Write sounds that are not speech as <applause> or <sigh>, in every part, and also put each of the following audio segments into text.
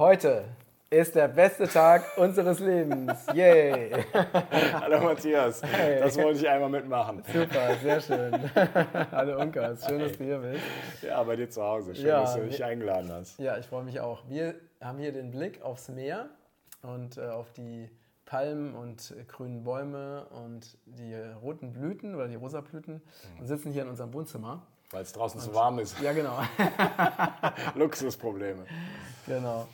Heute ist der beste Tag unseres Lebens. Yay! Hallo Matthias, hey. das wollte ich einmal mitmachen. Super, sehr schön. Hallo Unkas, schön, dass du hier bist. Ja, bei dir zu Hause. Schön, ja, dass du mich eingeladen hast. Ja, ich freue mich auch. Wir haben hier den Blick aufs Meer und äh, auf die Palmen und äh, grünen Bäume und die roten Blüten oder die rosa Blüten und sitzen hier in unserem Wohnzimmer. Weil es draußen zu warm ist. Ja, genau. <laughs> Luxusprobleme. Genau.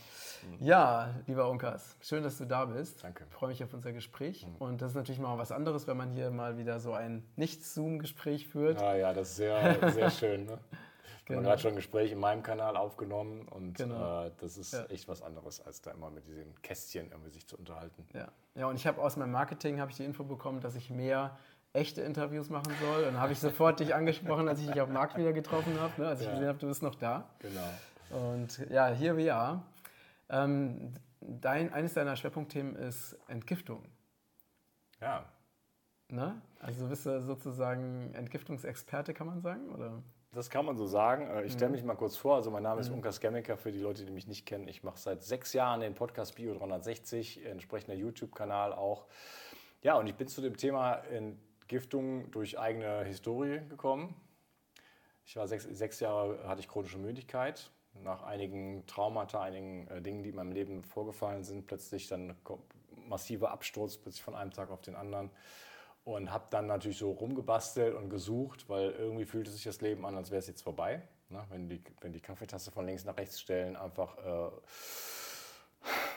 Ja, lieber Unkas, schön, dass du da bist. Danke. Ich freue mich auf unser Gespräch. Mhm. Und das ist natürlich mal was anderes, wenn man hier mal wieder so ein Nicht-Zoom-Gespräch führt. Ja, ja, das ist sehr, <laughs> sehr schön. Ne? Genau. Man hat schon ein Gespräch in meinem Kanal aufgenommen und genau. äh, das ist ja. echt was anderes, als da immer mit diesen Kästchen irgendwie sich zu unterhalten. Ja, ja und ich habe aus meinem Marketing ich die Info bekommen, dass ich mehr echte Interviews machen soll. Und dann habe ich sofort dich angesprochen, als ich dich auf dem Markt wieder getroffen habe, ne? als ich ja. gesehen habe, du bist noch da. Genau. Und ja, here we are. Ähm, dein, eines deiner Schwerpunktthemen ist Entgiftung. Ja. Ne? Also du bist sozusagen Entgiftungsexperte, kann man sagen? Oder? Das kann man so sagen. Äh, ich stelle mhm. mich mal kurz vor. Also mein Name ist mhm. Unkas Gemmiker, für die Leute, die mich nicht kennen. Ich mache seit sechs Jahren den Podcast Bio 360, entsprechender YouTube-Kanal auch. Ja, und ich bin zu dem Thema Entgiftung durch eigene Historie gekommen. Ich war sechs, sechs Jahre, hatte ich chronische Müdigkeit nach einigen Traumata, einigen äh, Dingen, die in meinem Leben vorgefallen sind, plötzlich dann massiver Absturz, plötzlich von einem Tag auf den anderen. Und habe dann natürlich so rumgebastelt und gesucht, weil irgendwie fühlte sich das Leben an, als wäre es jetzt vorbei. Ne? Wenn, die, wenn die Kaffeetasse von links nach rechts stellen einfach äh,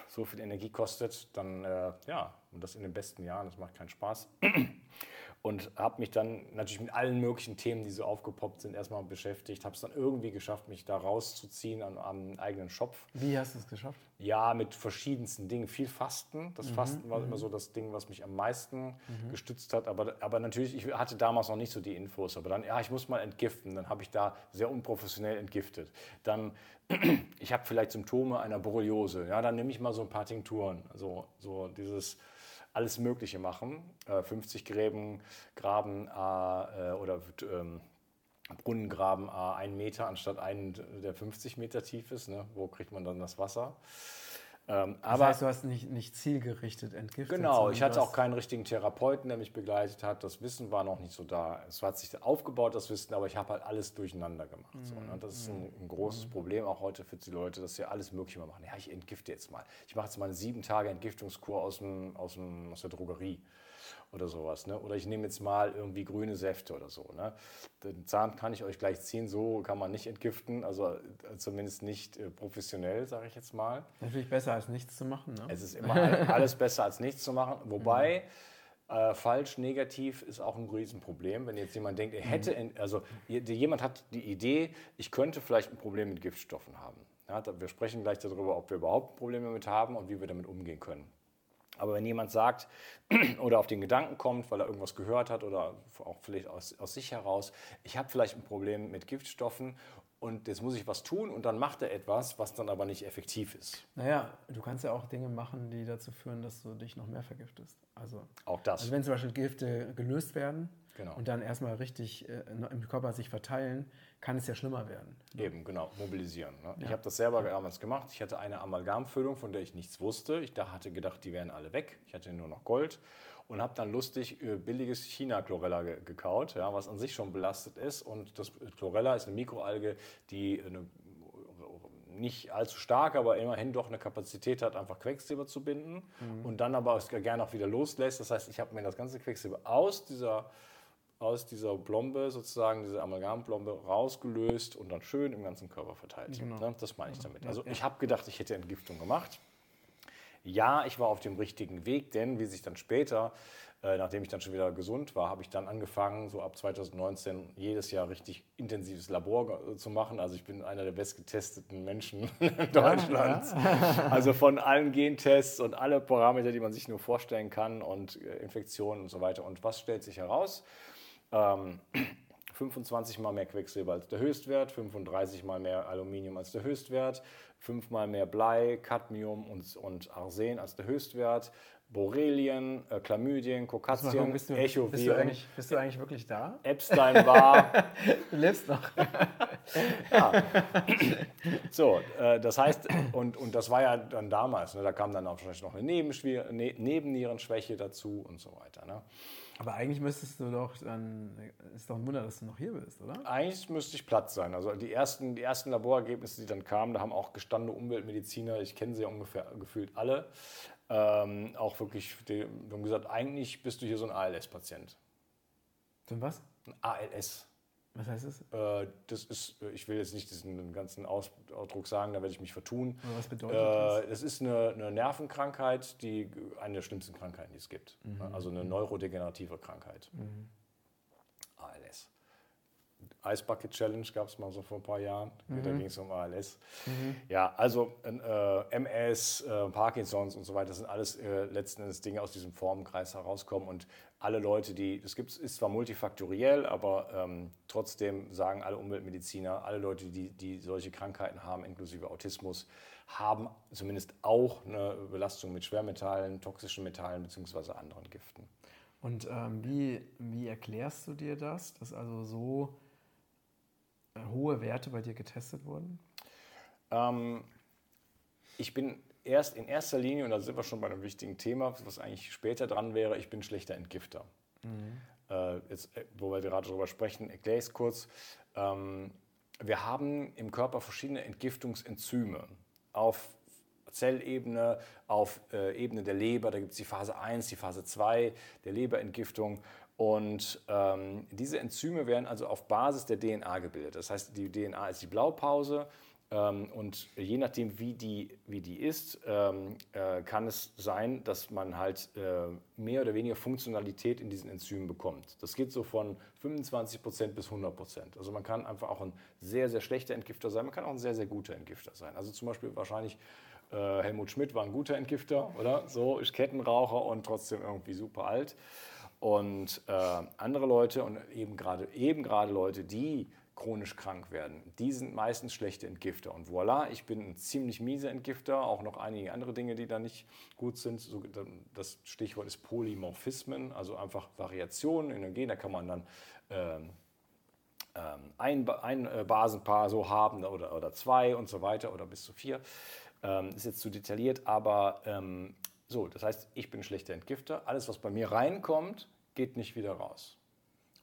so viel Energie kostet, dann äh, ja, und das in den besten Jahren, das macht keinen Spaß und habe mich dann natürlich mit allen möglichen Themen, die so aufgepoppt sind, erstmal beschäftigt. Habe es dann irgendwie geschafft, mich da rauszuziehen am, am eigenen Schopf. Wie hast du es geschafft? Ja, mit verschiedensten Dingen. Viel Fasten. Das mhm. Fasten war mhm. immer so das Ding, was mich am meisten mhm. gestützt hat. Aber, aber natürlich, ich hatte damals noch nicht so die Infos. Aber dann, ja, ich muss mal entgiften. Dann habe ich da sehr unprofessionell entgiftet. Dann, <clears throat> ich habe vielleicht Symptome einer Borreliose. Ja, dann nehme ich mal so ein paar Tinkturen. So, so dieses alles Mögliche machen. 50 äh, Gräben graben äh, oder ähm, Brunnen graben einen Meter anstatt einen, der 50 Meter tief ist. Ne? Wo kriegt man dann das Wasser? Ähm, das aber, heißt, du hast nicht, nicht zielgerichtet entgiftet. Genau, ich hatte auch keinen richtigen Therapeuten, der mich begleitet hat. Das Wissen war noch nicht so da. Es hat sich aufgebaut, das Wissen, aber ich habe halt alles durcheinander gemacht. Mhm. So, ne? Das ist ein, ein großes mhm. Problem auch heute für die Leute, dass sie alles Mögliche machen. Ja, ich entgifte jetzt mal. Ich mache jetzt mal eine sieben Tage Entgiftungskur aus, dem, aus, dem, aus der Drogerie oder sowas. Ne? Oder ich nehme jetzt mal irgendwie grüne Säfte oder so. Ne? Den Zahn kann ich euch gleich ziehen, so kann man nicht entgiften, also äh, zumindest nicht äh, professionell, sage ich jetzt mal. Natürlich besser als nichts zu machen. Ne? Es ist immer <laughs> alles besser als nichts zu machen, wobei... Mhm. Äh, falsch, negativ ist auch ein Riesenproblem. Wenn jetzt jemand denkt, er hätte, in, also jemand hat die Idee, ich könnte vielleicht ein Problem mit Giftstoffen haben. Ja, wir sprechen gleich darüber, ob wir überhaupt Probleme damit haben und wie wir damit umgehen können. Aber wenn jemand sagt <clears throat> oder auf den Gedanken kommt, weil er irgendwas gehört hat oder auch vielleicht aus, aus sich heraus, ich habe vielleicht ein Problem mit Giftstoffen und jetzt muss ich was tun und dann macht er etwas, was dann aber nicht effektiv ist. Naja, du kannst ja auch Dinge machen, die dazu führen, dass du dich noch mehr vergiftest. Also, auch das. Also wenn zum Beispiel Gifte gelöst werden genau. und dann erstmal richtig äh, im Körper sich verteilen, kann es ja schlimmer werden. Eben, genau, mobilisieren. Ne? Ja. Ich habe das selber damals gemacht. Ich hatte eine Amalgamfüllung, von der ich nichts wusste. Ich da hatte gedacht, die wären alle weg. Ich hatte nur noch Gold und habe dann lustig äh, billiges China-Chlorella ge gekaut, ja, was an sich schon belastet ist. Und das Chlorella ist eine Mikroalge, die eine nicht allzu stark, aber immerhin doch eine Kapazität hat, einfach Quecksilber zu binden mhm. und dann aber auch gerne auch wieder loslässt. Das heißt, ich habe mir das ganze Quecksilber aus dieser aus dieser Blombe, sozusagen diese Amalgamblombe, rausgelöst und dann schön im ganzen Körper verteilt. Genau. Ne? Das meine ich damit. Also ich habe gedacht, ich hätte Entgiftung gemacht. Ja, ich war auf dem richtigen Weg, denn wie sich dann später, äh, nachdem ich dann schon wieder gesund war, habe ich dann angefangen, so ab 2019 jedes Jahr richtig intensives Labor äh, zu machen. Also ich bin einer der bestgetesteten Menschen <laughs> Deutschlands. Ja, ja. also von allen Gentests und alle Parameter, die man sich nur vorstellen kann und äh, Infektionen und so weiter. Und was stellt sich heraus? Ähm, 25 mal mehr Quecksilber als der Höchstwert, 35 mal mehr Aluminium als der Höchstwert, fünfmal mehr Blei, Cadmium und, und Arsen als der Höchstwert. Borrelien, äh, Chlamydien, Kokazien, bist du, Echoviren. bist, du eigentlich, bist du eigentlich wirklich da? Epstein war. <laughs> du lebst noch. <laughs> ja. So, äh, das heißt, und, und das war ja dann damals, ne, da kam dann auch wahrscheinlich noch eine Nebenschwier ne Nebennierenschwäche dazu und so weiter. Ne? Aber eigentlich müsstest du doch dann, ist doch ein Wunder, dass du noch hier bist, oder? Eigentlich müsste ich Platz sein. Also die ersten, die ersten Laborergebnisse, die dann kamen, da haben auch gestandene Umweltmediziner, ich kenne sie ja ungefähr gefühlt alle, ähm, auch wirklich, die haben gesagt, eigentlich bist du hier so ein ALS-Patient. So ein was? Ein ALS. Was heißt das? Äh, das ist, ich will jetzt nicht diesen ganzen Ausdruck sagen, da werde ich mich vertun. Aber was bedeutet äh, das? Das ist eine, eine, Nervenkrankheit, die eine der schlimmsten Krankheiten, die es gibt. Mhm. Also eine neurodegenerative Krankheit. Mhm. Ice Bucket Challenge gab es mal so vor ein paar Jahren. Mhm. Da ging es um ALS. Ja, also äh, MS, äh, Parkinsons und so weiter, das sind alles äh, letzten Endes Dinge aus diesem Formenkreis herauskommen. Und alle Leute, die, das gibt, ist zwar multifaktoriell, aber ähm, trotzdem sagen alle Umweltmediziner, alle Leute, die, die solche Krankheiten haben, inklusive Autismus, haben zumindest auch eine Belastung mit Schwermetallen, toxischen Metallen bzw. anderen Giften. Und ähm, wie, wie erklärst du dir das, dass also so hohe Werte bei dir getestet wurden? Ähm, ich bin erst in erster Linie, und da sind wir schon bei einem wichtigen Thema, was eigentlich später dran wäre, ich bin schlechter Entgifter. Mhm. Äh, jetzt, äh, wo wir gerade darüber sprechen, erkläre ich es kurz. Ähm, wir haben im Körper verschiedene Entgiftungsenzyme auf Zellebene, auf äh, Ebene der Leber, da gibt es die Phase 1, die Phase 2 der Leberentgiftung. Und ähm, diese Enzyme werden also auf Basis der DNA gebildet. Das heißt, die DNA ist die Blaupause ähm, und je nachdem, wie die, wie die ist, ähm, äh, kann es sein, dass man halt äh, mehr oder weniger Funktionalität in diesen Enzymen bekommt. Das geht so von 25 Prozent bis 100 Prozent. Also man kann einfach auch ein sehr, sehr schlechter Entgifter sein, man kann auch ein sehr, sehr guter Entgifter sein. Also zum Beispiel wahrscheinlich äh, Helmut Schmidt war ein guter Entgifter, oder? So, ist Kettenraucher und trotzdem irgendwie super alt. Und äh, andere Leute und eben gerade eben Leute, die chronisch krank werden, die sind meistens schlechte Entgifter. Und voilà, ich bin ein ziemlich mieser Entgifter, auch noch einige andere Dinge, die da nicht gut sind. So, das Stichwort ist Polymorphismen, also einfach Variationen in den Gen. Da kann man dann ähm, ein, ein Basenpaar so haben oder, oder zwei und so weiter oder bis zu vier. Ähm, ist jetzt zu detailliert, aber ähm, so, das heißt, ich bin schlechter Entgifter. Alles, was bei mir reinkommt, geht nicht wieder raus.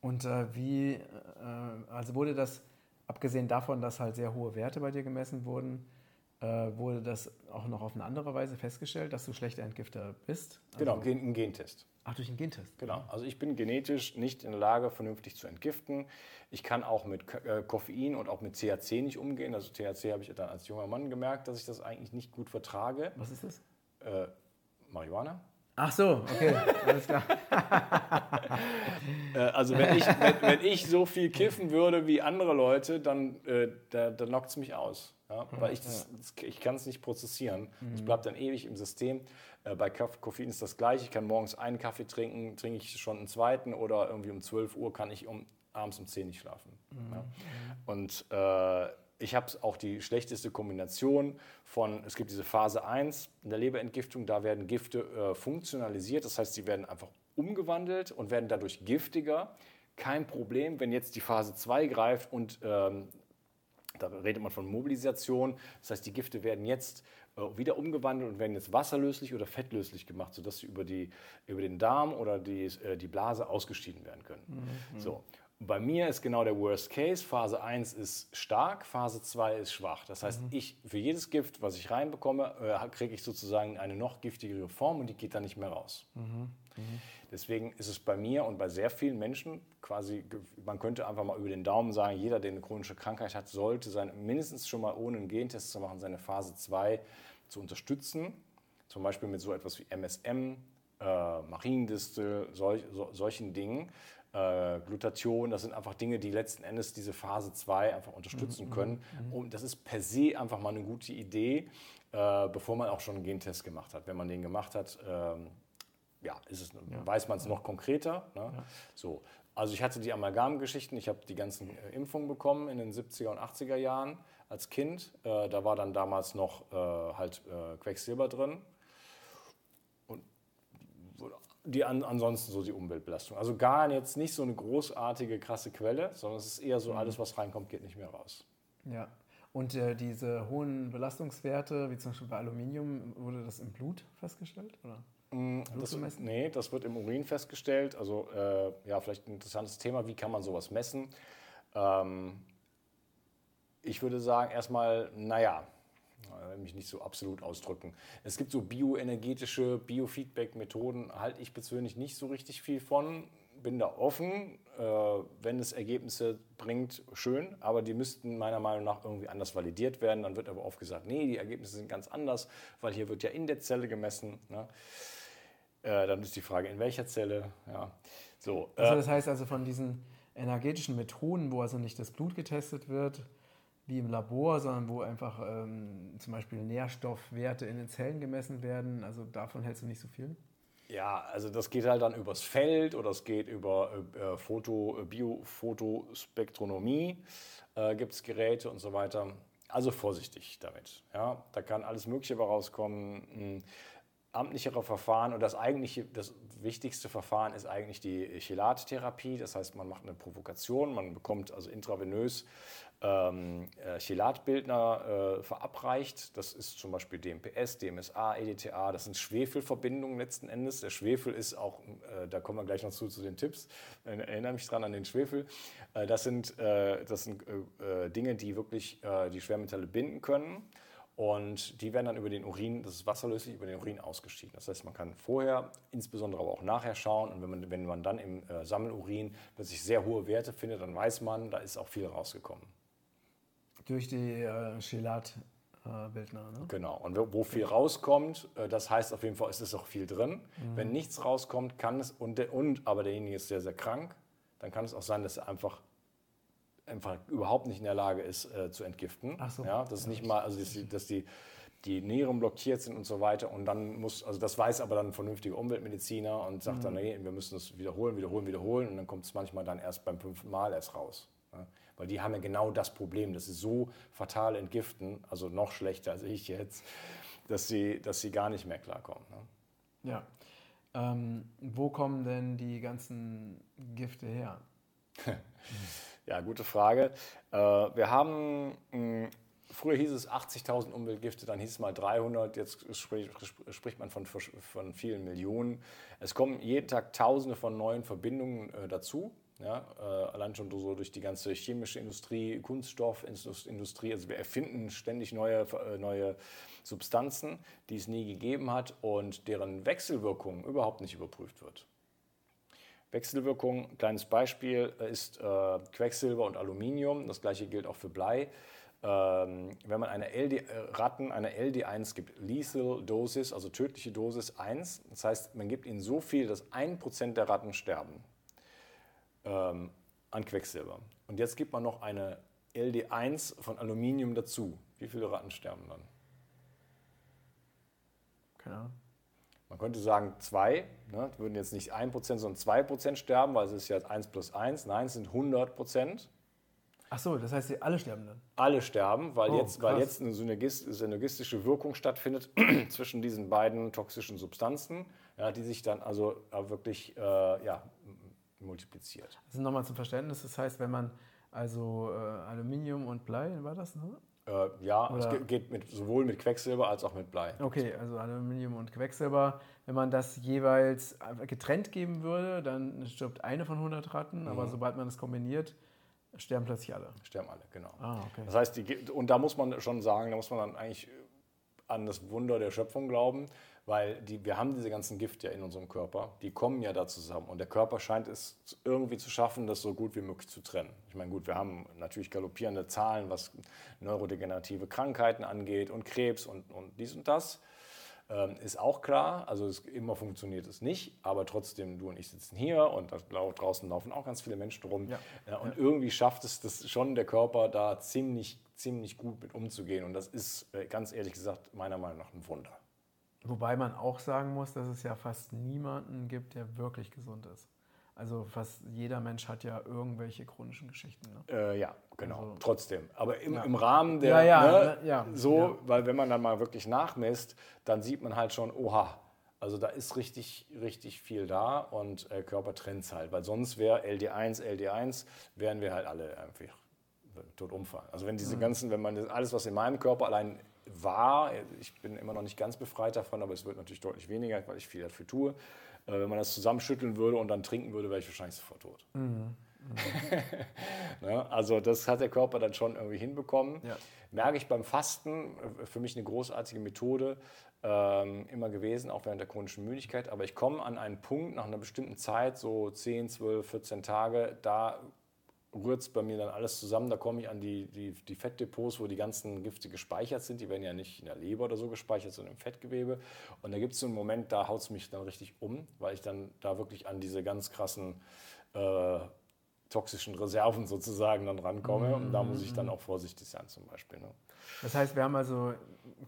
Und äh, wie, äh, also wurde das, abgesehen davon, dass halt sehr hohe Werte bei dir gemessen wurden, äh, wurde das auch noch auf eine andere Weise festgestellt, dass du schlechter Entgifter bist? Also, genau, ein Gentest. Ach, durch einen Gentest? Genau, also ich bin genetisch nicht in der Lage, vernünftig zu entgiften. Ich kann auch mit äh, Koffein und auch mit THC nicht umgehen. Also THC habe ich dann als junger Mann gemerkt, dass ich das eigentlich nicht gut vertrage. Was ist das? Marihuana. Ach so, okay, <laughs> alles klar. Äh, also wenn ich, wenn, wenn, ich so viel kiffen würde wie andere Leute, dann, äh, da, da knockt es mich aus. Ja? Weil ich, das, ich kann es nicht prozessieren. Es bleibt dann ewig im System. Äh, bei Koffein ist das gleiche. Ich kann morgens einen Kaffee trinken, trinke ich schon einen zweiten oder irgendwie um 12 Uhr kann ich um, abends um 10 nicht schlafen. Mhm. Ja? Und äh, ich habe auch die schlechteste Kombination von, es gibt diese Phase 1 in der Leberentgiftung, da werden Gifte äh, funktionalisiert, das heißt, sie werden einfach umgewandelt und werden dadurch giftiger. Kein Problem, wenn jetzt die Phase 2 greift und ähm, da redet man von Mobilisation, das heißt, die Gifte werden jetzt äh, wieder umgewandelt und werden jetzt wasserlöslich oder fettlöslich gemacht, sodass sie über, die, über den Darm oder die, äh, die Blase ausgeschieden werden können. Mhm. So. Bei mir ist genau der Worst Case. Phase 1 ist stark, Phase 2 ist schwach. Das heißt, mhm. ich, für jedes Gift, was ich reinbekomme, äh, kriege ich sozusagen eine noch giftigere Form und die geht dann nicht mehr raus. Mhm. Mhm. Deswegen ist es bei mir und bei sehr vielen Menschen quasi, man könnte einfach mal über den Daumen sagen, jeder, der eine chronische Krankheit hat, sollte sein, mindestens schon mal ohne einen Gentest zu machen, seine Phase 2 zu unterstützen. Zum Beispiel mit so etwas wie MSM, äh, Mariendistel, solch, so, solchen Dingen äh, Glutathion, das sind einfach Dinge, die letzten Endes diese Phase 2 einfach unterstützen mhm, können. Mhm. Und das ist per se einfach mal eine gute Idee, äh, bevor man auch schon einen Gentest gemacht hat. Wenn man den gemacht hat, ähm, ja, ist es, ja. weiß man es noch konkreter. Ne? Ja. So. Also ich hatte die Amalgam-Geschichten, ich habe die ganzen äh, Impfungen bekommen in den 70er und 80er Jahren, als Kind. Äh, da war dann damals noch äh, halt äh, Quecksilber drin. Die an, ansonsten so die Umweltbelastung. Also gar jetzt nicht so eine großartige, krasse Quelle, sondern es ist eher so, mhm. alles, was reinkommt, geht nicht mehr raus. Ja. Und äh, diese hohen Belastungswerte, wie zum Beispiel bei Aluminium, wurde das im Blut festgestellt? Oder? Mm, das, nee, das wird im Urin festgestellt. Also äh, ja, vielleicht ein interessantes Thema, wie kann man sowas messen? Ähm, ich würde sagen, erstmal, naja, mich nicht so absolut ausdrücken. Es gibt so bioenergetische Biofeedback-Methoden, halte ich persönlich nicht so richtig viel von. Bin da offen, äh, wenn es Ergebnisse bringt, schön, aber die müssten meiner Meinung nach irgendwie anders validiert werden. Dann wird aber oft gesagt, nee, die Ergebnisse sind ganz anders, weil hier wird ja in der Zelle gemessen. Ne? Äh, dann ist die Frage, in welcher Zelle. Ja. So, also äh, das heißt also von diesen energetischen Methoden, wo also nicht das Blut getestet wird, wie im Labor, sondern wo einfach ähm, zum Beispiel Nährstoffwerte in den Zellen gemessen werden. Also davon hältst du nicht so viel? Ja, also das geht halt dann übers Feld oder es geht über äh, Foto, Biofotospektronomie, äh, gibt es Geräte und so weiter. Also vorsichtig damit. Ja? Da kann alles Mögliche rauskommen. Hm amtlichere Verfahren und das eigentliche, das wichtigste Verfahren ist eigentlich die Chelattherapie. Das heißt, man macht eine Provokation, man bekommt also intravenös ähm, äh, Chelatbildner äh, verabreicht. Das ist zum Beispiel DMPS, DMSA, EDTA. Das sind Schwefelverbindungen letzten Endes. Der Schwefel ist auch, äh, da kommen wir gleich noch zu, zu den Tipps. Ich erinnere mich dran an den Schwefel. Äh, das sind, äh, das sind äh, Dinge, die wirklich die Schwermetalle binden können. Und die werden dann über den Urin, das ist wasserlöslich, über den Urin ausgeschieden. Das heißt, man kann vorher, insbesondere aber auch nachher schauen. Und wenn man, wenn man dann im äh, Sammelurin plötzlich sehr hohe Werte findet, dann weiß man, da ist auch viel rausgekommen. Durch die äh, Chelat-Bildner, ne? Genau. Und wo viel rauskommt, äh, das heißt auf jeden Fall, es ist auch viel drin. Mhm. Wenn nichts rauskommt, kann es, und, und aber derjenige ist sehr, sehr krank, dann kann es auch sein, dass er einfach einfach überhaupt nicht in der Lage ist äh, zu entgiften. Ach so. Ja, das ist nicht mal, also dass die, dass die, die Nieren blockiert sind und so weiter. Und dann muss, also das weiß aber dann ein vernünftiger Umweltmediziner und sagt mhm. dann, nee, wir müssen das wiederholen, wiederholen, wiederholen. Und dann kommt es manchmal dann erst beim fünften Mal erst raus. Ja? Weil die haben ja genau das Problem, dass sie so fatal entgiften, also noch schlechter als ich jetzt, dass sie, dass sie gar nicht mehr klarkommen. Ne? Ja. Ähm, wo kommen denn die ganzen Gifte her? <laughs> Ja, gute Frage. Äh, wir haben, hm, früher hieß es 80.000 Umweltgifte, dann hieß es mal 300, jetzt spricht man von, von vielen Millionen. Es kommen jeden Tag Tausende von neuen Verbindungen äh, dazu. Ja, äh, allein schon so durch die ganze chemische Industrie, Kunststoffindustrie. Also wir erfinden ständig neue, neue Substanzen, die es nie gegeben hat und deren Wechselwirkung überhaupt nicht überprüft wird. Wechselwirkung, kleines Beispiel, ist äh, Quecksilber und Aluminium. Das gleiche gilt auch für Blei. Ähm, wenn man eine LD, äh, Ratten eine LD1 gibt, Lethal Dosis, also tödliche Dosis 1, das heißt, man gibt ihnen so viel, dass 1% der Ratten sterben ähm, an Quecksilber. Und jetzt gibt man noch eine LD1 von Aluminium dazu. Wie viele Ratten sterben dann? Keine Ahnung. Man könnte sagen, zwei, ne, würden jetzt nicht 1%, sondern 2% sterben, weil es ist ja 1 plus 1. Nein, es sind 100%. Ach so, das heißt, alle sterben dann? Alle sterben, weil, oh, jetzt, weil jetzt eine synergistische Wirkung stattfindet <clears throat> zwischen diesen beiden toxischen Substanzen, ja, die sich dann also wirklich äh, ja, multipliziert. Also nochmal zum Verständnis, das heißt, wenn man also äh, Aluminium und Blei, war das, ne? Äh, ja, Oder es geht mit, sowohl mit Quecksilber als auch mit Blei. Okay, also Aluminium und Quecksilber. Wenn man das jeweils getrennt geben würde, dann stirbt eine von 100 Ratten, mhm. aber sobald man es kombiniert, sterben plötzlich alle. Sterben alle, genau. Ah, okay. Das heißt, die, und da muss man schon sagen, da muss man dann eigentlich an das Wunder der Schöpfung glauben, weil die, wir haben diese ganzen Gifte ja in unserem Körper, die kommen ja da zusammen und der Körper scheint es irgendwie zu schaffen, das so gut wie möglich zu trennen. Ich meine, gut, wir haben natürlich galoppierende Zahlen, was neurodegenerative Krankheiten angeht und Krebs und, und dies und das. Ähm, ist auch klar, also es, immer funktioniert es nicht, aber trotzdem, du und ich sitzen hier und draußen laufen auch ganz viele Menschen rum. Ja. Ja, und ja. irgendwie schafft es das schon der Körper da ziemlich, ziemlich gut mit umzugehen. Und das ist äh, ganz ehrlich gesagt meiner Meinung nach ein Wunder. Wobei man auch sagen muss, dass es ja fast niemanden gibt, der wirklich gesund ist. Also fast jeder Mensch hat ja irgendwelche chronischen Geschichten. Ne? Äh, ja, genau. Also- Trotzdem. Aber im, Ja. im Rahmen der, Ja, ja, ne, ne, ja, so, weil wenn man dann mal wirklich nachmisst, dann sieht man halt schon, oha, also da ist richtig, richtig viel da und äh, Körper trennt's halt, weil sonst wäre LD1, LD1, wären wir halt alle einfach tot umfallen. Also wenn Mhm. diese ganzen, wenn man das, alles, was in meinem Körper allein war, ich bin immer noch nicht ganz befreit davon, aber es wird natürlich deutlich weniger, weil ich viel dafür tue. Äh, wenn man das zusammenschütteln würde und dann trinken würde, wäre ich wahrscheinlich sofort tot. <laughs> Ne? Also das hat der Körper dann schon irgendwie hinbekommen. Ja. Merke ich beim Fasten, äh, für mich eine großartige Methode ähm, immer gewesen, auch während der chronischen Müdigkeit. Aber ich komme an einen Punkt nach einer bestimmten Zeit, so 10, 12, 14 Tage, da rührt es bei mir dann alles zusammen. Da komme ich an die, die, die Fettdepots, wo die ganzen Gifte gespeichert sind. Die werden ja nicht in der Leber oder so gespeichert, sondern im Fettgewebe. Und da gibt es so einen Moment, da haut es mich dann richtig um, weil ich dann da wirklich an diese ganz krassen äh, toxischen Reserven sozusagen dann rankomme. Und da muss ich dann auch vorsichtig sein zum Beispiel. Ne? Das heißt, wir haben also,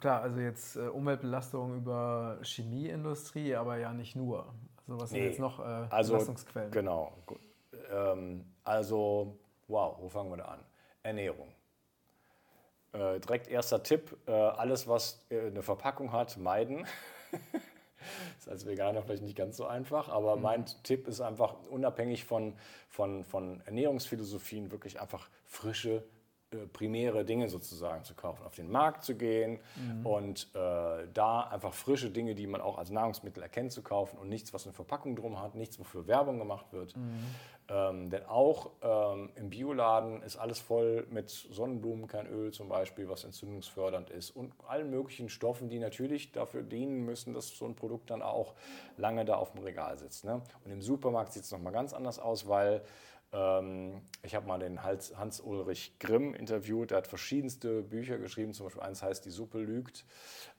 klar, also jetzt äh, Umweltbelastung über Chemieindustrie, aber ja nicht nur. Also was sind Nee, jetzt noch äh, Also, Belastungsquellen? Genau. Gut. Ähm, also, wow, wo fangen wir da an? Ernährung. Äh, direkt erster Tipp: äh, alles, was äh, eine Verpackung hat, meiden. <laughs> ist als Veganer vielleicht nicht ganz so einfach, aber Mhm. mein Tipp ist einfach, unabhängig von, von, von Ernährungsphilosophien, wirklich einfach frische, primäre Dinge sozusagen zu kaufen, auf den Markt zu gehen Mhm. und äh, da einfach frische Dinge, die man auch als Nahrungsmittel erkennt, zu kaufen und nichts, was eine Verpackung drum hat, nichts, wofür Werbung gemacht wird. Mhm. Ähm, denn auch ähm, im Bioladen ist alles voll mit Sonnenblumenkernöl zum Beispiel, was entzündungsfördernd ist und allen möglichen Stoffen, die natürlich dafür dienen müssen, dass so ein Produkt dann auch lange da auf dem Regal sitzt. Ne? Und im Supermarkt sieht es nochmal ganz anders aus, weil ich habe mal den Hans-Ulrich Grimm interviewt, der hat verschiedenste Bücher geschrieben, zum Beispiel eins heißt Die Suppe lügt.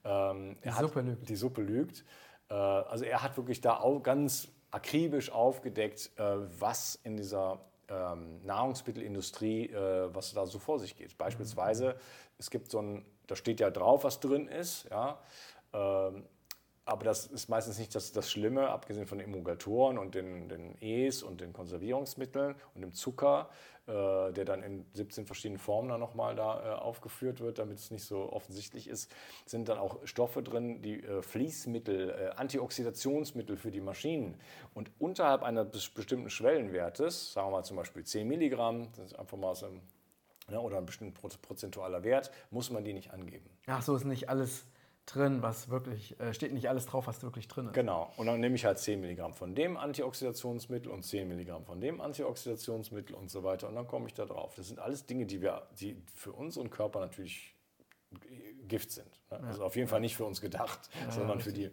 Ähm, Die hat- Suppe lügt. Die Suppe lügt. Äh, also er hat wirklich da auch ganz akribisch aufgedeckt, äh, was in dieser ähm, Nahrungsmittelindustrie, äh, was da so vor sich geht. Beispielsweise, es gibt so ein, da steht ja drauf, was drin ist, ja. Aber das ist meistens nicht das, das Schlimme, abgesehen von den Emulgatoren und den, den E's und den Konservierungsmitteln und dem Zucker, äh, der dann in 17 verschiedenen Formen dann nochmal da äh, aufgeführt wird, damit es nicht so offensichtlich ist, sind dann auch Stoffe drin, die äh, Fließmittel, äh, Antioxidationsmittel für die Maschinen. Und unterhalb eines bestimmten Schwellenwertes, sagen wir mal zum Beispiel 10 Milligramm, das ist einfach mal so ein, ne, oder ein bestimmter Pro- prozentualer Wert, muss man die nicht angeben. Ach so, ist nicht alles drin, was wirklich, äh, steht nicht alles drauf, was wirklich drin ist. Genau. Und dann nehme ich halt 10 Milligramm von dem Antioxidationsmittel und 10 Milligramm von dem Antioxidationsmittel und so weiter. Und dann komme ich da drauf. Das sind alles Dinge, die, wir, die für unseren Körper natürlich Gift sind. Ne? Also auf jeden Fall nicht für uns gedacht, sondern für die,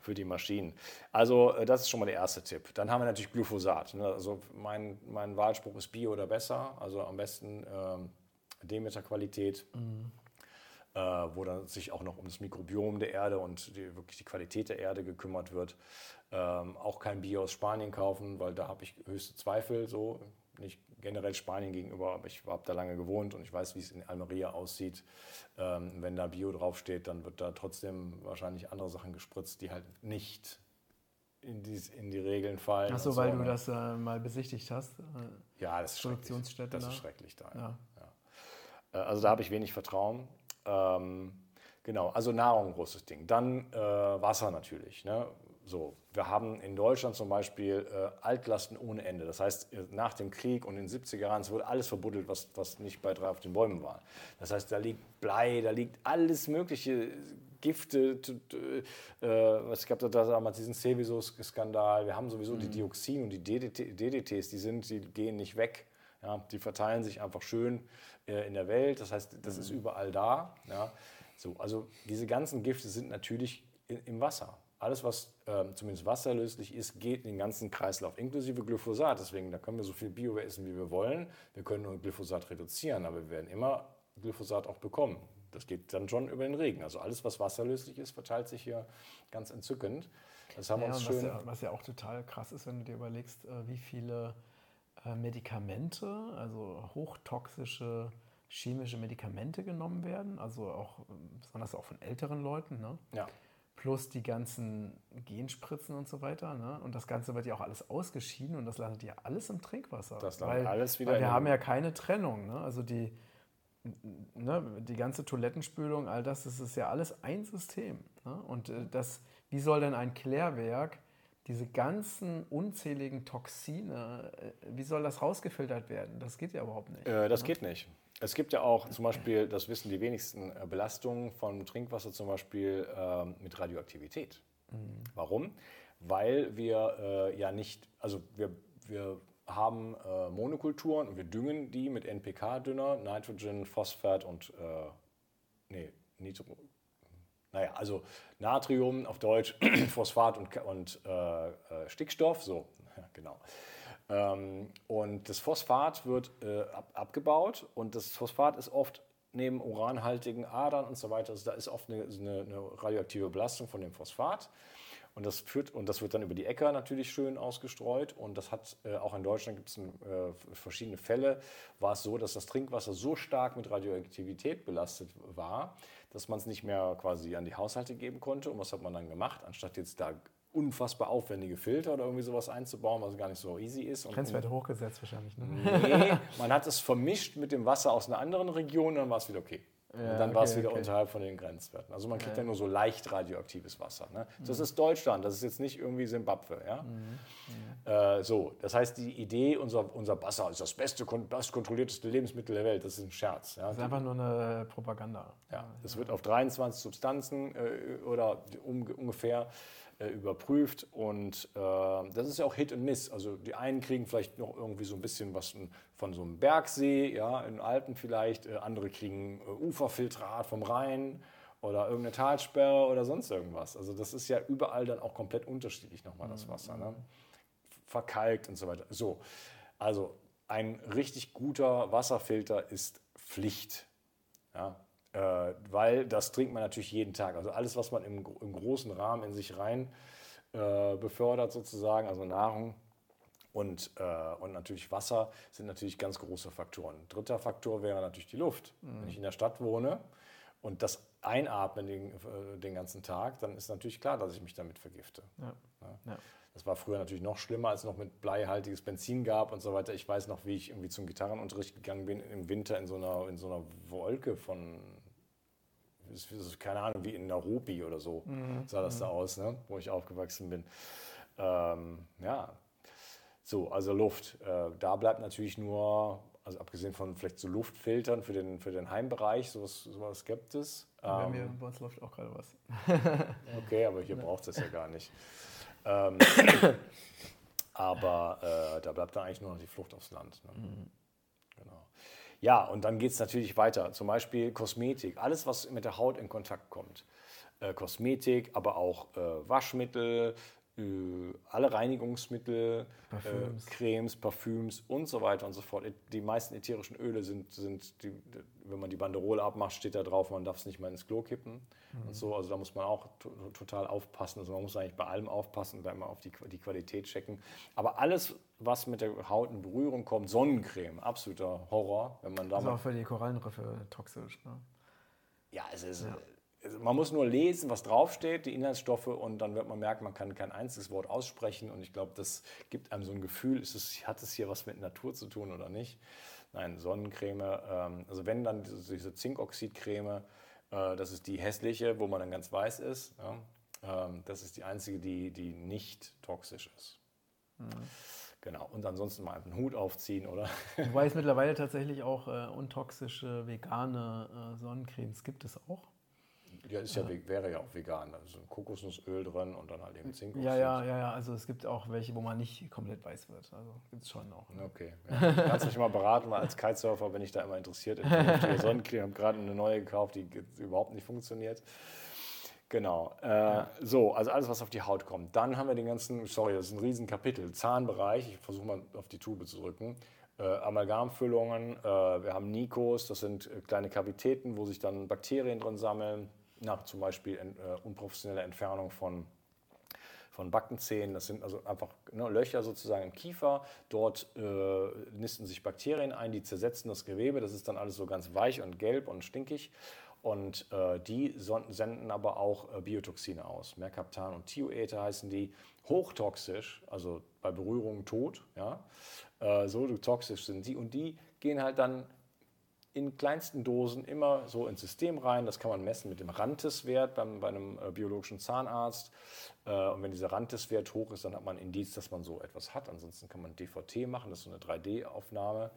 für die Maschinen. Also äh, das ist schon mal der erste Tipp. Dann haben wir natürlich Glyphosat. Ne? Also mein, mein Wahlspruch ist Bio oder besser. Also am besten ähm, Demeter-Qualität äh, wo dann sich auch noch um das Mikrobiom der Erde und die, wirklich die Qualität der Erde gekümmert wird. Ähm, auch kein Bier aus Spanien kaufen, weil da habe ich höchste Zweifel, so nicht generell Spanien gegenüber, aber ich habe da lange gewohnt und ich weiß, wie es in Almeria aussieht. Ähm, wenn da Bio draufsteht, dann wird da trotzdem wahrscheinlich andere Sachen gespritzt, die halt nicht in die, in die Regeln fallen. Ach so, weil du ne? das äh, mal besichtigt hast. Äh, Ja, das ist schrecklich. Produktionsstätte Das da. ist schrecklich da. Ja. Äh, Also da habe ich wenig Vertrauen. Ähm, genau, also Nahrung großes Ding. Dann äh, Wasser natürlich. Ne? So, wir haben in Deutschland zum Beispiel äh, Altlasten ohne Ende. Das heißt, äh, nach dem Krieg und in den 70er Jahren es wurde alles verbuddelt, was, was nicht bei drei auf den Bäumen war. Das heißt, da liegt Blei, da liegt alles mögliche Gifte. Äh, es gab da damals diesen Seveso-Skandal. Wir haben sowieso die Dioxin und die DDT, DDTs, die sind, die gehen nicht weg. Ja, die verteilen sich einfach schön äh, in der Welt. Das heißt, das ist überall da. Ja. So, also diese ganzen Gifte sind natürlich in, im Wasser. Alles, was ähm, zumindest wasserlöslich ist, geht in den ganzen Kreislauf, inklusive Glyphosat. Deswegen, da können wir so viel Bio essen, wie wir wollen. Wir können nur Glyphosat reduzieren, aber wir werden immer Glyphosat auch bekommen. Das geht dann schon über den Regen. Also alles, was wasserlöslich ist, verteilt sich hier ganz entzückend. Das haben wir Ja, uns und was, schön. ja, was ja auch total krass ist, wenn du dir überlegst, äh, wie viele äh, Medikamente, also hochtoxische chemische Medikamente genommen werden, also auch ähm, besonders auch von älteren Leuten, ne? Ja. plus die ganzen Genspritzen und so weiter. Ne? Und das Ganze wird ja auch alles ausgeschieden und das landet ja alles im Trinkwasser. Das landet alles wieder Weil wir haben ja keine Trennung. Ne? Also die, ne, die ganze Toilettenspülung, all das, das ist ja alles ein System. Ne? Und äh, das, wie soll denn ein Klärwerk diese ganzen unzähligen Toxine, äh, wie soll das rausgefiltert werden? Das geht ja überhaupt nicht. Äh, das geht nicht. Es gibt ja auch zum Beispiel, das wissen die wenigsten, äh, Belastungen von Trinkwasser zum Beispiel ähm, mit Radioaktivität. Warum? Weil wir äh, ja nicht, also wir, wir haben äh, Monokulturen und wir düngen die mit NPK-Dünner, Nitrogen, Phosphat und, äh, nee, Nitro, naja, also Natrium auf Deutsch, <clears throat> Phosphat und, und äh, äh, Stickstoff, so, <laughs> ja, genau. Ähm, und das Phosphat wird äh, ab, abgebaut und das Phosphat ist oft neben uranhaltigen Adern und so weiter, also da ist oft eine, eine, eine radioaktive Belastung von dem Phosphat. Und das, führt, und das wird dann über die Äcker natürlich schön ausgestreut. Und das hat äh, auch in Deutschland gibt es äh, verschiedene Fälle, war es so, dass das Trinkwasser so stark mit Radioaktivität belastet war, dass man es nicht mehr quasi an die Haushalte geben konnte. Und was hat man dann gemacht? Anstatt jetzt da unfassbar aufwendige Filter oder irgendwie sowas einzubauen, was gar nicht so easy ist. Und, Grenzwerte hochgesetzt wahrscheinlich. Ne? Nee, man hat es vermischt mit dem Wasser aus einer anderen Region und dann war es wieder okay. Und dann war es okay, wieder okay. unterhalb von den Grenzwerten. Also man kriegt ja, nur so leicht radioaktives Wasser. Ne? Das ist Deutschland, das ist jetzt nicht irgendwie Simbabwe. Ja? Äh, so, das heißt, die Idee, unser, unser Wasser ist das beste, kon- bestkontrollierteste Lebensmittel der Welt, das ist ein Scherz. Ja? Das ist einfach nur eine Propaganda. Ja, es wird auf 23 Substanzen äh, oder um, ungefähr äh, überprüft und äh, das ist ja auch Hit and Miss. Also die einen kriegen vielleicht noch irgendwie so ein bisschen was von so einem Bergsee, ja, in den Alpen vielleicht, äh, andere kriegen äh, Uferfiltrat vom Rhein oder irgendeine Talsperre oder sonst irgendwas. Also das ist ja überall dann auch komplett unterschiedlich nochmal das Wasser. Ne? Verkalkt und so weiter. So, also ein richtig guter Wasserfilter ist Pflicht. Ja, äh, weil das trinkt man natürlich jeden Tag. Also alles, was man im, im großen Rahmen in sich rein äh, befördert sozusagen, also Nahrung und, äh, und natürlich Wasser sind natürlich ganz große Faktoren. Dritter Faktor wäre natürlich die Luft. Wenn ich in der Stadt wohne und das einatme den, äh, den ganzen Tag, dann ist natürlich klar, dass ich mich damit vergifte. Ja. Ja. Das war früher natürlich noch schlimmer, als es noch mit bleihaltiges Benzin gab und so weiter. Ich weiß noch, wie ich irgendwie zum Gitarrenunterricht gegangen bin im Winter in so einer, in so einer Wolke von, keine Ahnung, wie in Nairobi oder so sah das da aus, ne? wo ich aufgewachsen bin. Ähm, ja, so, also Luft. Äh, da bleibt natürlich nur, also abgesehen von vielleicht so Luftfiltern für den, für den Heimbereich, sowas, sowas gibt es. Bei Ähm, mir bei uns läuft auch gerade was. <laughs> Okay, aber hier braucht es das ja gar nicht. <laughs> Ähm, aber äh, da bleibt dann eigentlich nur noch die Flucht aufs Land. Ne? Genau. Ja, und dann geht es natürlich weiter. Zum Beispiel Kosmetik. Alles, was mit der Haut in Kontakt kommt. Äh, Kosmetik, aber auch äh, Waschmittel, äh, alle Reinigungsmittel, Parfüms. Äh, Cremes, Parfüms und so weiter und so fort. Die meisten ätherischen Öle sind, sind die, wenn man die Banderole abmacht, steht da drauf, man darf es nicht mal ins Klo kippen und so. Also da muss man auch to total aufpassen. Also man muss eigentlich bei allem aufpassen und da immer auf die, die Qualität checken. Aber alles, was mit der Haut in Berührung kommt, Sonnencreme, absoluter Horror, wenn man da Das ist mal auch für die Korallenriffe toxisch. Ne? ja, es ist, also man muss nur lesen, was draufsteht, die Inhaltsstoffe, und dann wird man merken, man kann kein einziges Wort aussprechen. Und ich glaube, das gibt einem so ein Gefühl, ist es, hat es hier was mit Natur zu tun oder nicht? Nein, Sonnencreme, ähm, also wenn dann diese, Zinkoxidcreme, äh, das ist die hässliche, wo man dann ganz weiß ist. Ja? Ähm, das ist die einzige, die, die nicht toxisch ist. Genau, und ansonsten mal einen Hut aufziehen, oder? <laughs> Wobei es mittlerweile tatsächlich auch äh, untoxische vegane äh, Sonnencremes gibt es auch. Ja, ist ja, ve- wäre ja auch vegan. Da ist so ein Kokosnussöl drin und dann halt eben Zinkoxid. Ja, ja, ja, ja. Also es gibt auch welche, wo man nicht komplett weiß wird. Also gibt es schon auch. Ne? Okay. Ja. Kannst mich mal beraten, als Kitesurfer bin ich da immer interessiert. Ich habe <laughs> gerade eine neue gekauft, die überhaupt nicht funktioniert. Genau. Äh, So, also alles, was auf die Haut kommt. Dann haben wir den ganzen, sorry, das ist ein Riesenkapitel, Zahnbereich. Ich versuche mal auf die Tube zu drücken. Äh, Amalgamfüllungen, äh, wir haben Nikos, das sind äh, kleine Kavitäten, wo sich dann Bakterien drin sammeln. Nach zum Beispiel äh, unprofessioneller Entfernung von von Backenzähnen. Das sind also einfach ne, Löcher sozusagen im Kiefer. Dort äh, nisten sich Bakterien ein, die zersetzen das Gewebe. Das ist dann alles so ganz weich und gelb und stinkig. Und äh, die senden aber auch äh, Biotoxine aus. Mercaptan und Thioether heißen die. Hochtoxisch, also bei Berührung tot. Ja? Äh, so toxisch sind die. Und die gehen halt dann in kleinsten Dosen immer so ins System rein. Das kann man messen mit dem Rantes-Wert bei einem äh, biologischen Zahnarzt. Äh, und wenn dieser Rantes-Wert hoch ist, dann hat man ein Indiz, dass man so etwas hat. Ansonsten kann man DVT machen, das ist so eine 3D-Aufnahme.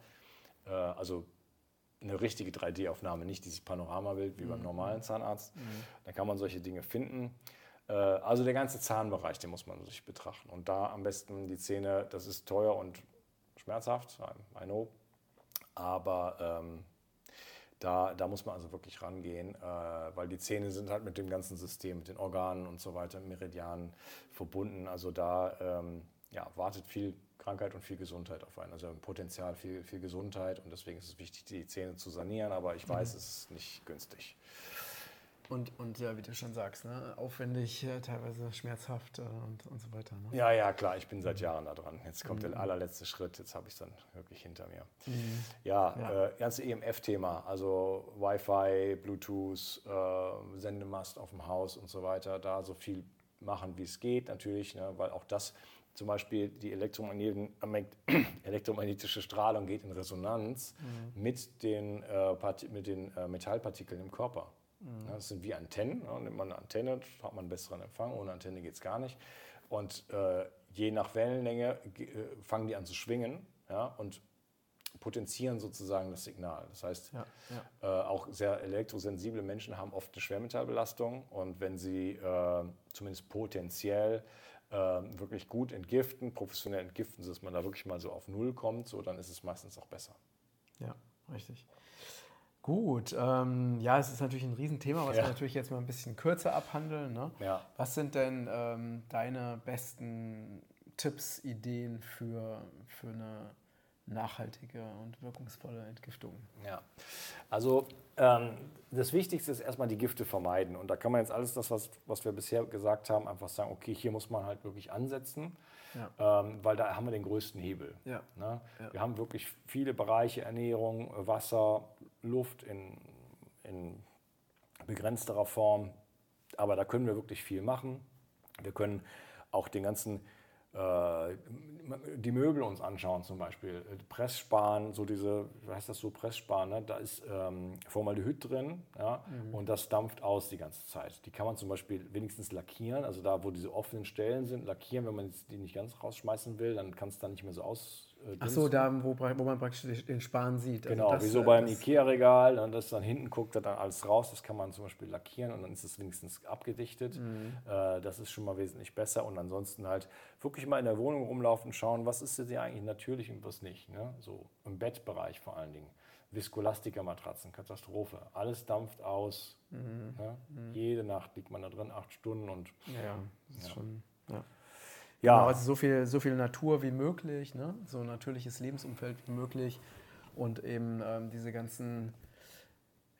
Äh, also eine richtige 3D-Aufnahme, nicht dieses Panoramabild wie mhm. beim normalen Zahnarzt. Mhm. Da kann man solche Dinge finden. Äh, also der ganze Zahnbereich, den muss man sich betrachten. Und da am besten die Zähne, das ist teuer und schmerzhaft, I know. Aber ähm, da, da muss man also wirklich rangehen, äh, weil die Zähne sind halt mit dem ganzen System, mit den Organen und so weiter, Meridianen verbunden. Also da ähm, ja, wartet viel Krankheit und viel Gesundheit auf einen. Also Potenzial viel, viel Gesundheit und deswegen ist es wichtig, die Zähne zu sanieren, aber ich weiß, mhm. es ist nicht günstig. Und, und ja, wie du schon sagst, ne? aufwendig, äh, teilweise schmerzhaft äh, und, und so weiter. Ne? Ja, ja, klar, ich bin seit mhm. Jahren da dran. Jetzt kommt mhm. der allerletzte Schritt, jetzt habe ich es dann wirklich hinter mir. Mhm. Ja, ja. Äh, ganze EMF-Thema, also Wi-Fi, Bluetooth, äh, Sendemast auf dem Haus und so weiter, da so viel machen, wie es geht, natürlich, ne? weil auch das zum Beispiel die <clears throat> elektromagnetische Strahlung geht in Resonanz mhm. mit den, äh, mit den äh, Metallpartikeln im Körper. Mhm. Das sind wie Antennen. Ja, nimmt man eine Antenne, hat man einen besseren Empfang. Ohne Antenne geht es gar nicht. Und äh, je nach Wellenlänge äh, fangen die an zu schwingen ja, und potenzieren sozusagen das Signal. Das heißt, ja, ja. Äh, auch sehr elektrosensible Menschen haben oft eine Schwermetallbelastung und wenn sie äh, zumindest potenziell wirklich gut entgiften, professionell entgiften, dass man da wirklich mal so auf Null kommt, so, dann ist es meistens auch besser. Ja, richtig. Gut, ähm, ja, es ist natürlich ein Riesenthema, was ja. wir natürlich jetzt mal ein bisschen kürzer abhandeln. Ne? Ja. Was sind denn ähm, deine besten Tipps, Ideen für, für eine nachhaltige und wirkungsvolle Entgiftung? Ja, also ähm, das Wichtigste ist erstmal die Gifte vermeiden. Und da kann man jetzt alles das, was, was wir bisher gesagt haben, einfach sagen, okay, hier muss man halt wirklich ansetzen. Ja. Ähm, weil da haben wir den größten Hebel. Ja. Ne? Ja. Wir haben wirklich viele Bereiche, Ernährung, Wasser, Luft in, in begrenzterer Form, aber da können wir wirklich viel machen. Wir können auch den ganzen die Möbel uns anschauen zum Beispiel, Pressspan, so diese, wie heißt das so, Pressspan, ne? da ist ähm, Formaldehyd drin ja? Mhm. und das dampft aus die ganze Zeit. Die kann man zum Beispiel wenigstens lackieren, also da, wo diese offenen Stellen sind, lackieren, wenn man die nicht ganz rausschmeißen will, dann kann es dann nicht mehr so aus, äh, Ach so, da, wo, wo man praktisch den Span sieht. Also genau, das, wie so beim Ikea-Regal, dann das dann hinten guckt, dann alles raus. Das kann man zum Beispiel lackieren und dann ist es wenigstens abgedichtet. Mhm. Äh, das ist schon mal wesentlich besser. Und ansonsten halt wirklich mal in der Wohnung rumlaufen, schauen, was ist denn eigentlich natürlich und was nicht. Ne? So im Bettbereich vor allen Dingen. Viskolastiker-Matratzen, Katastrophe. Alles dampft aus. Mhm. Ne? Mhm. Jede Nacht liegt man da drin, acht Stunden und. Ja, das ist ja. schon. Ja. Ja. Genau, also so viel, so viel Natur wie möglich, ne? so natürliches Lebensumfeld wie möglich und eben ähm, diese ganzen,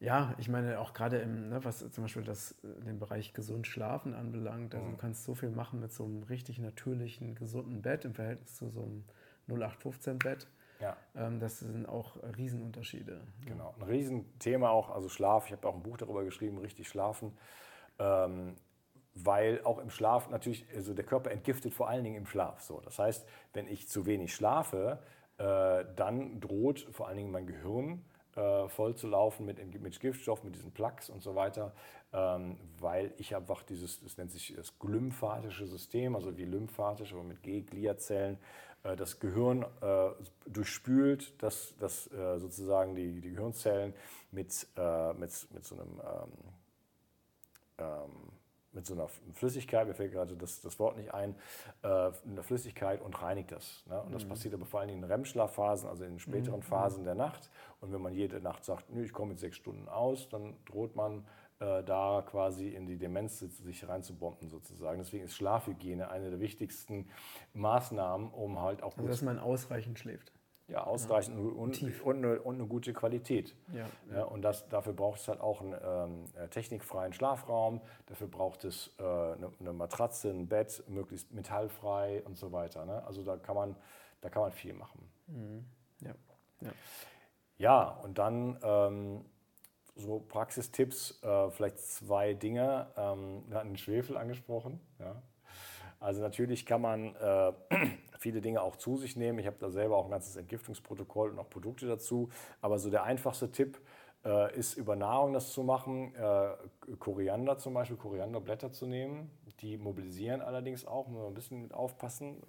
ja, ich meine auch gerade im, ne, was zum Beispiel das, äh, den Bereich gesund schlafen anbelangt, also mhm. du kannst so viel machen mit so einem richtig natürlichen, gesunden Bett im Verhältnis zu so einem 0815 Bett. Ja. Ähm, das sind auch Riesenunterschiede. Genau, ein Riesenthema auch, also Schlaf, ich habe auch ein Buch darüber geschrieben, richtig schlafen. Ähm, weil auch im Schlaf natürlich, also der Körper entgiftet vor allen Dingen im Schlaf. So. Das heißt, wenn ich zu wenig schlafe, äh, dann droht vor allen Dingen mein Gehirn äh, voll zu laufen mit, mit Giftstoff, mit diesen Plaques und so weiter, ähm, weil ich einfach dieses, das nennt sich das glymphatische System, also wie lymphatisch, aber mit G-Gliazellen, äh, das Gehirn äh, durchspült, dass das, äh, sozusagen die, die Gehirnzellen mit, äh, mit, mit so einem ähm, ähm, mit so einer Flüssigkeit, mir fällt gerade das, das Wort nicht ein, äh, eine Flüssigkeit und reinigt das. Ne? Und das mhm. passiert aber vor allem in REM-Schlafphasen, also in späteren mhm. Phasen der Nacht. Und wenn man jede Nacht sagt, nö, ich komme mit sechs Stunden aus, dann droht man äh, da quasi in die Demenz sich reinzubomben sozusagen. Deswegen ist Schlafhygiene eine der wichtigsten Maßnahmen, um halt auch... Also dass man ausreichend schläft. Ja, ausreichend ja. Und, und, eine, und, eine, gute Qualität. Ja, ja. und das, dafür braucht es halt auch einen ähm, äh, technikfreien Schlafraum, dafür braucht es äh, eine, eine, Matratze, ein Bett, möglichst metallfrei und so weiter. Ne? Also da kann man, da kann man viel machen. Mhm. Ja. ja. ja, und dann ähm, so Praxistipps, äh, vielleicht zwei Dinge. Ähm, wir hatten den Schwefel angesprochen. Ja. Also natürlich kann man äh, <clears throat> viele Dinge auch zu sich nehmen. Ich habe da selber auch ein ganzes Entgiftungsprotokoll und auch Produkte dazu. Aber so der einfachste Tipp äh, ist über Nahrung das zu machen. Äh, Koriander zum Beispiel, Korianderblätter zu nehmen. Die mobilisieren allerdings auch, muss man ein bisschen mit aufpassen,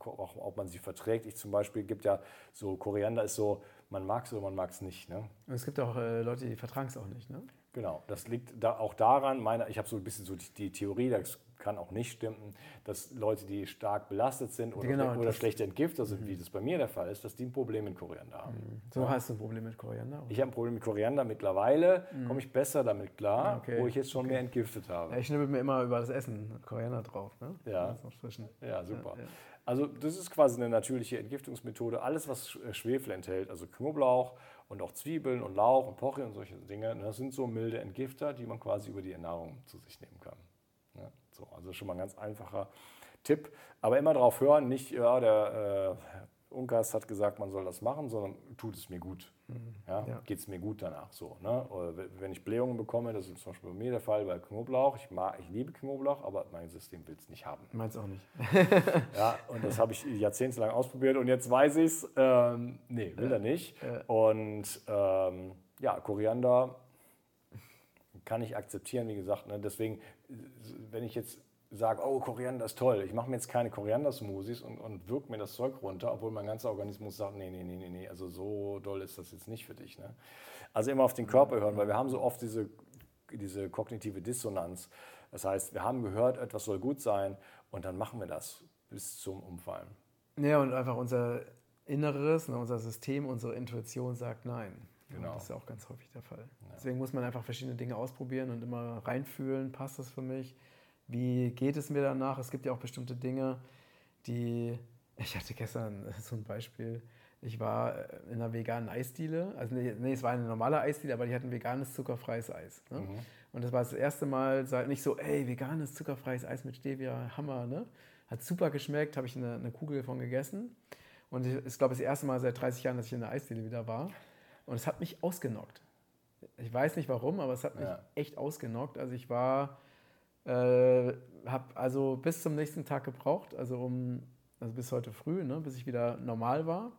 auch, ob man sie verträgt. Ich zum Beispiel gibt ja so, Koriander ist so, man mag es oder man mag es nicht. Ne? Es gibt auch äh, Leute, die vertragen es auch nicht. Ne? Genau, das liegt da auch daran, meine, ich habe so ein bisschen so die, die, Theorie, das kann auch nicht stimmen, dass Leute, die stark belastet sind oder, genau, oder schlecht entgiftet sind, wie das bei mir der Fall ist, dass die ein Problem mit Koriander haben. Mhm. So ja. hast du ein Problem mit Koriander? Ich habe ein Problem mit Koriander. Mittlerweile mhm. komme ich besser damit klar, okay. wo ich jetzt schon okay. mehr entgiftet habe. Ja, ich schnibbel mir immer über das Essen Koriander drauf. Ne? Ja. ja, super. Ja, also das ist quasi eine natürliche Entgiftungsmethode. Alles, was äh, Schwefel enthält, also Knoblauch und auch Zwiebeln und Lauch und Porree und solche Dinge, das sind so milde Entgifter, die man quasi über die Ernährung zu sich nehmen kann. So, also schon mal ein ganz einfacher Tipp. Aber immer darauf hören, nicht, ja, der äh, Unkas hat gesagt, man soll das machen, sondern tut es mir gut. Mhm. Ja, ja. Geht es mir gut danach so. Ne? wenn ich Blähungen bekomme, das ist zum Beispiel bei mir der Fall bei Knoblauch. Ich, mag, ich liebe Knoblauch, aber mein System will es nicht haben. Meins auch nicht. <laughs> ja, und das habe ich jahrzehntelang ausprobiert und jetzt weiß ich es. Ähm, nee, will ja. er nicht. Und ähm, ja, Koriander kann ich akzeptieren, wie gesagt. Ne? Deswegen, wenn ich jetzt sage, oh, Koriander ist toll, ich mache mir jetzt keine Koriander-Smoothies und, und wirke mir das Zeug runter, obwohl mein ganzer Organismus sagt, nee, nee, nee, nee, nee, also so doll ist das jetzt nicht für dich. Ne? Also immer auf den Körper hören, weil wir haben so oft diese, diese kognitive Dissonanz. Das heißt, wir haben gehört, etwas soll gut sein und dann machen wir das bis zum Umfallen. Ja, und einfach unser Inneres, ne, unser System, unsere Intuition sagt nein. Genau. das ist ja auch ganz häufig der Fall. Ja. Deswegen muss man einfach verschiedene Dinge ausprobieren und immer reinfühlen, passt das für mich? Wie geht es mir danach? Es gibt ja auch bestimmte Dinge, die. Ich hatte gestern <laughs> so ein Beispiel. Ich war in einer veganen Eisdiele. Also, nee, nee, es war eine normale Eisdiele, aber die hatten veganes, zuckerfreies Eis. Ne? Mhm. Und das war das erste Mal, nicht so, ey, veganes, zuckerfreies Eis mit Stevia, Hammer, ne? Hat super geschmeckt, habe ich eine, eine, Kugel von gegessen. Und ich, ist, glaube ich, das erste Mal seit 30 Jahren, dass ich in der Eisdiele wieder war. Und es hat mich ausgenockt. Ich weiß nicht warum, aber es hat mich ja. echt ausgenockt. Also ich war äh, habe also bis zum nächsten Tag gebraucht, also um also bis heute früh, ne, bis ich wieder normal war.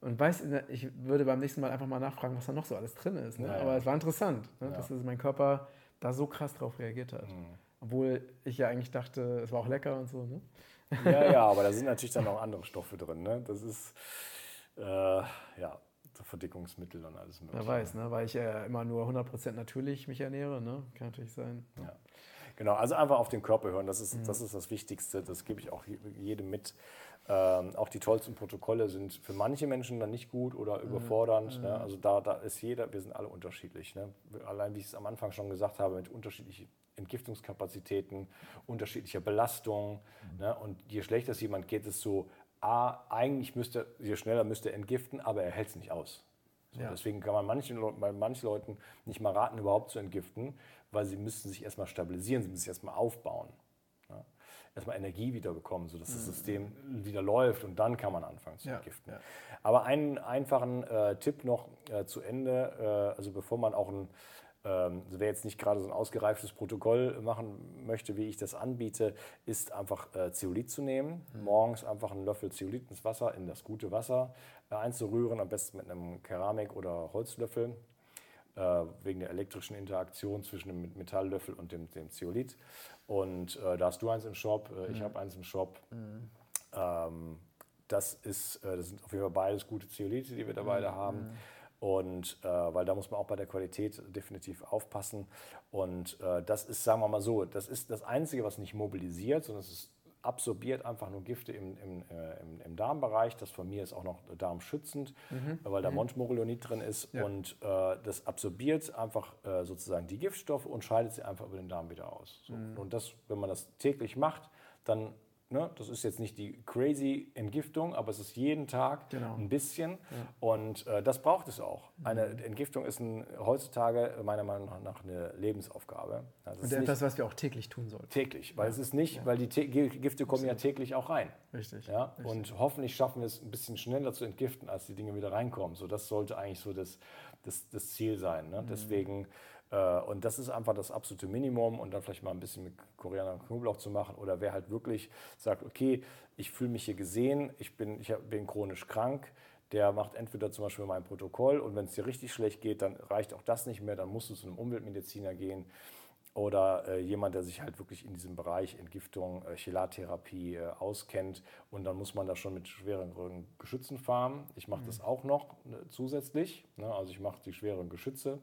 Und weiß, ich würde beim nächsten Mal einfach mal nachfragen, was da noch so alles drin ist. Ne? Ja, Aber ja. es war interessant, ne, dass also mein Körper da so krass drauf reagiert hat. Mhm. Obwohl ich ja eigentlich dachte, es war auch lecker und so. Ne? Ja, ja, <laughs> aber da sind natürlich dann auch andere Stoffe drin. Ne? Das ist, äh, ja, Verdickungsmittel und alles mögliche. Wer weiß, ne? weil ich ja immer nur 100% natürlich mich ernähre. Ne? Kann natürlich sein. Ja. Genau, also einfach auf den Körper hören, das ist, mhm. das, ist das Wichtigste, das gebe ich auch jedem mit. Ähm, auch die tollsten Protokolle sind für manche Menschen dann nicht gut oder mhm. überfordernd. Mhm. Ne? Also da, da ist jeder, wir sind alle unterschiedlich. Ne? Allein wie ich es am Anfang schon gesagt habe, mit unterschiedlichen Entgiftungskapazitäten, unterschiedlicher Belastung. Mhm. Ne? Und je schlechter es jemand geht, ist so, A, eigentlich müsste, je schneller müsste entgiften, aber er hält es nicht aus. So, ja. Deswegen kann man manchen, bei manchen Leuten nicht mal raten, überhaupt zu entgiften, weil sie müssten sich erstmal stabilisieren, sie müssen sich erstmal aufbauen. Ja? Erstmal Energie wieder bekommen, sodass mhm. das System wieder läuft und dann kann man anfangen zu entgiften. Ja. Aber einen einfachen äh, Tipp noch äh, zu Ende, äh, also bevor man auch ein ähm, wer jetzt nicht gerade so ein ausgereiftes Protokoll machen möchte, wie ich das anbiete, ist einfach äh, Zeolit zu nehmen. Mhm. Morgens einfach einen Löffel Zeolit ins Wasser, in das gute Wasser äh, einzurühren, am besten mit einem Keramik- oder Holzlöffel, äh, wegen der elektrischen Interaktion zwischen dem Metalllöffel und dem, dem Zeolit. Und äh, da hast du eins im Shop, mhm. ich habe eins im Shop. Mhm. Ähm, das, ist, äh, das sind auf jeden Fall beides gute Zeolite, die wir da beide mhm. haben. Und äh, weil da muss man auch bei der Qualität definitiv aufpassen. Und äh, das ist, sagen wir mal so, das ist das Einzige, was nicht mobilisiert, sondern es absorbiert einfach nur Gifte im, im, äh, im, im, Darmbereich. Das von mir ist auch noch darmschützend, mhm. weil da mhm. Montmorillonit drin ist. Ja. Und äh, das absorbiert einfach äh, sozusagen die Giftstoffe und scheidet sie einfach über den Darm wieder aus. So. Mhm. Und das, wenn man das täglich macht, dann ne, das ist jetzt nicht die crazy Entgiftung, aber es ist jeden Tag Genau. ein bisschen. Und äh, das braucht es auch. Eine Entgiftung ist ein, heutzutage meiner Meinung nach eine Lebensaufgabe. Also Und etwas, was wir auch täglich tun sollten. täglich, weil es ist nicht, weil die Te- Gifte kommen ja täglich auch rein. Richtig. Ja? Und hoffentlich schaffen wir es ein bisschen schneller zu entgiften, als die Dinge wieder reinkommen. So, das sollte eigentlich so das, das, das Ziel sein. Ne? Deswegen, äh, und das ist einfach das absolute Minimum und dann vielleicht mal ein bisschen mit Koriander und Knoblauch zu machen. Oder wer halt wirklich sagt, okay, ich fühle mich hier gesehen, ich bin, ich bin chronisch krank, der macht entweder zum Beispiel mein Protokoll und wenn es dir richtig schlecht geht, dann reicht auch das nicht mehr, dann musst du zu einem Umweltmediziner gehen. Oder äh, jemand, der sich halt wirklich in diesem Bereich Entgiftung, äh, Chelattherapie äh, auskennt. Und dann muss man da schon mit schwereren Geschützen fahren. Ich mache das auch noch ne, zusätzlich. Ne? Also ich mache die schweren Geschütze.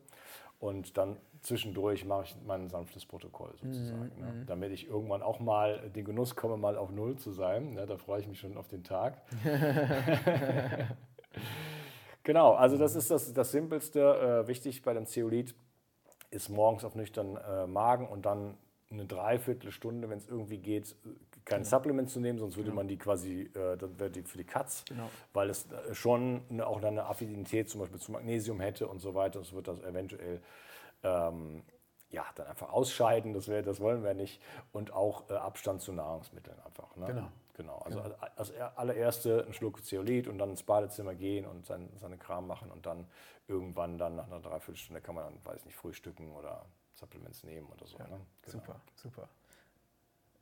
Und dann zwischendurch mache ich mein sanftes Protokoll sozusagen. Ne? Damit ich irgendwann auch mal den Genuss komme, mal auf Null zu sein. Ne? Da freue ich mich schon auf den Tag. <laughs> Genau, also das ist das, das Simpelste. Äh, wichtig bei dem Zeolit ist morgens auf nüchternen äh, Magen und dann eine Dreiviertelstunde, wenn es irgendwie geht, kein Supplement zu nehmen, sonst würde man die quasi, äh, dann wäre die für die Katz, Genau. weil es äh, schon eine, auch eine Affinität zum Beispiel zu Magnesium hätte und so weiter. Das wird das eventuell ähm, ja, dann einfach ausscheiden, das, wär, das wollen wir nicht. Und auch äh, Abstand zu Nahrungsmitteln einfach. Ne? Genau. Genau, also als allererste ein Schluck Zeolit und dann ins Badezimmer gehen und sein, seine Kram machen und dann irgendwann dann nach einer Dreiviertelstunde kann man dann, weiß nicht, frühstücken oder Supplements nehmen oder so. ne? Genau. Super, super.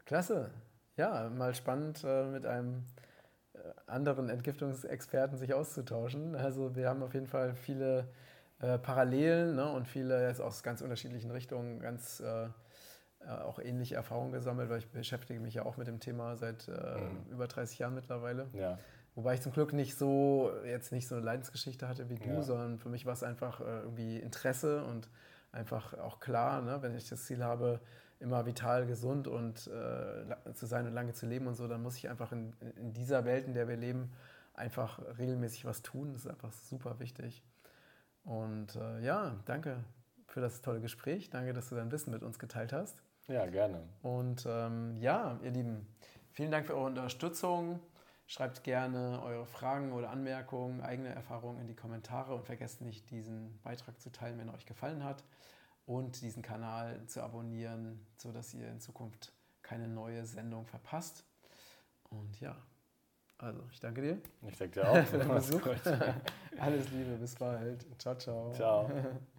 Klasse. Ja, mal spannend äh, mit einem äh, anderen Entgiftungsexperten sich auszutauschen. Also wir haben auf jeden Fall viele äh, Parallelen ne, und viele jetzt aus ganz unterschiedlichen Richtungen ganz äh, auch ähnliche Erfahrungen gesammelt, weil ich beschäftige mich ja auch mit dem Thema seit äh, über 30 Jahren mittlerweile. Ja, Wobei ich zum Glück nicht so, jetzt nicht so eine Leidensgeschichte hatte wie du, Ja. sondern für mich war es einfach irgendwie Interesse und einfach auch klar, ne, wenn ich das Ziel habe, immer vital, gesund und äh, zu sein und lange zu leben und so, dann muss ich einfach in, in dieser Welt, in der wir leben, einfach regelmäßig was tun. Das ist einfach super wichtig. Und äh, ja, danke für das tolle Gespräch. Danke, dass du dein Wissen mit uns geteilt hast. ja gerne. Und ähm, ja, ihr Lieben, vielen Dank für eure Unterstützung. Schreibt gerne eure Fragen oder Anmerkungen, eigene Erfahrungen in die Kommentare und vergesst nicht, diesen Beitrag zu teilen, wenn er euch gefallen hat und diesen Kanal zu abonnieren, sodass ihr in Zukunft keine neue Sendung verpasst. Und ja, also ich danke dir Ich denke dir auch. für Mach's <laughs> Besuch. <laughs> Alles Liebe, bis bald. Ciao, ciao. Ciao. <laughs>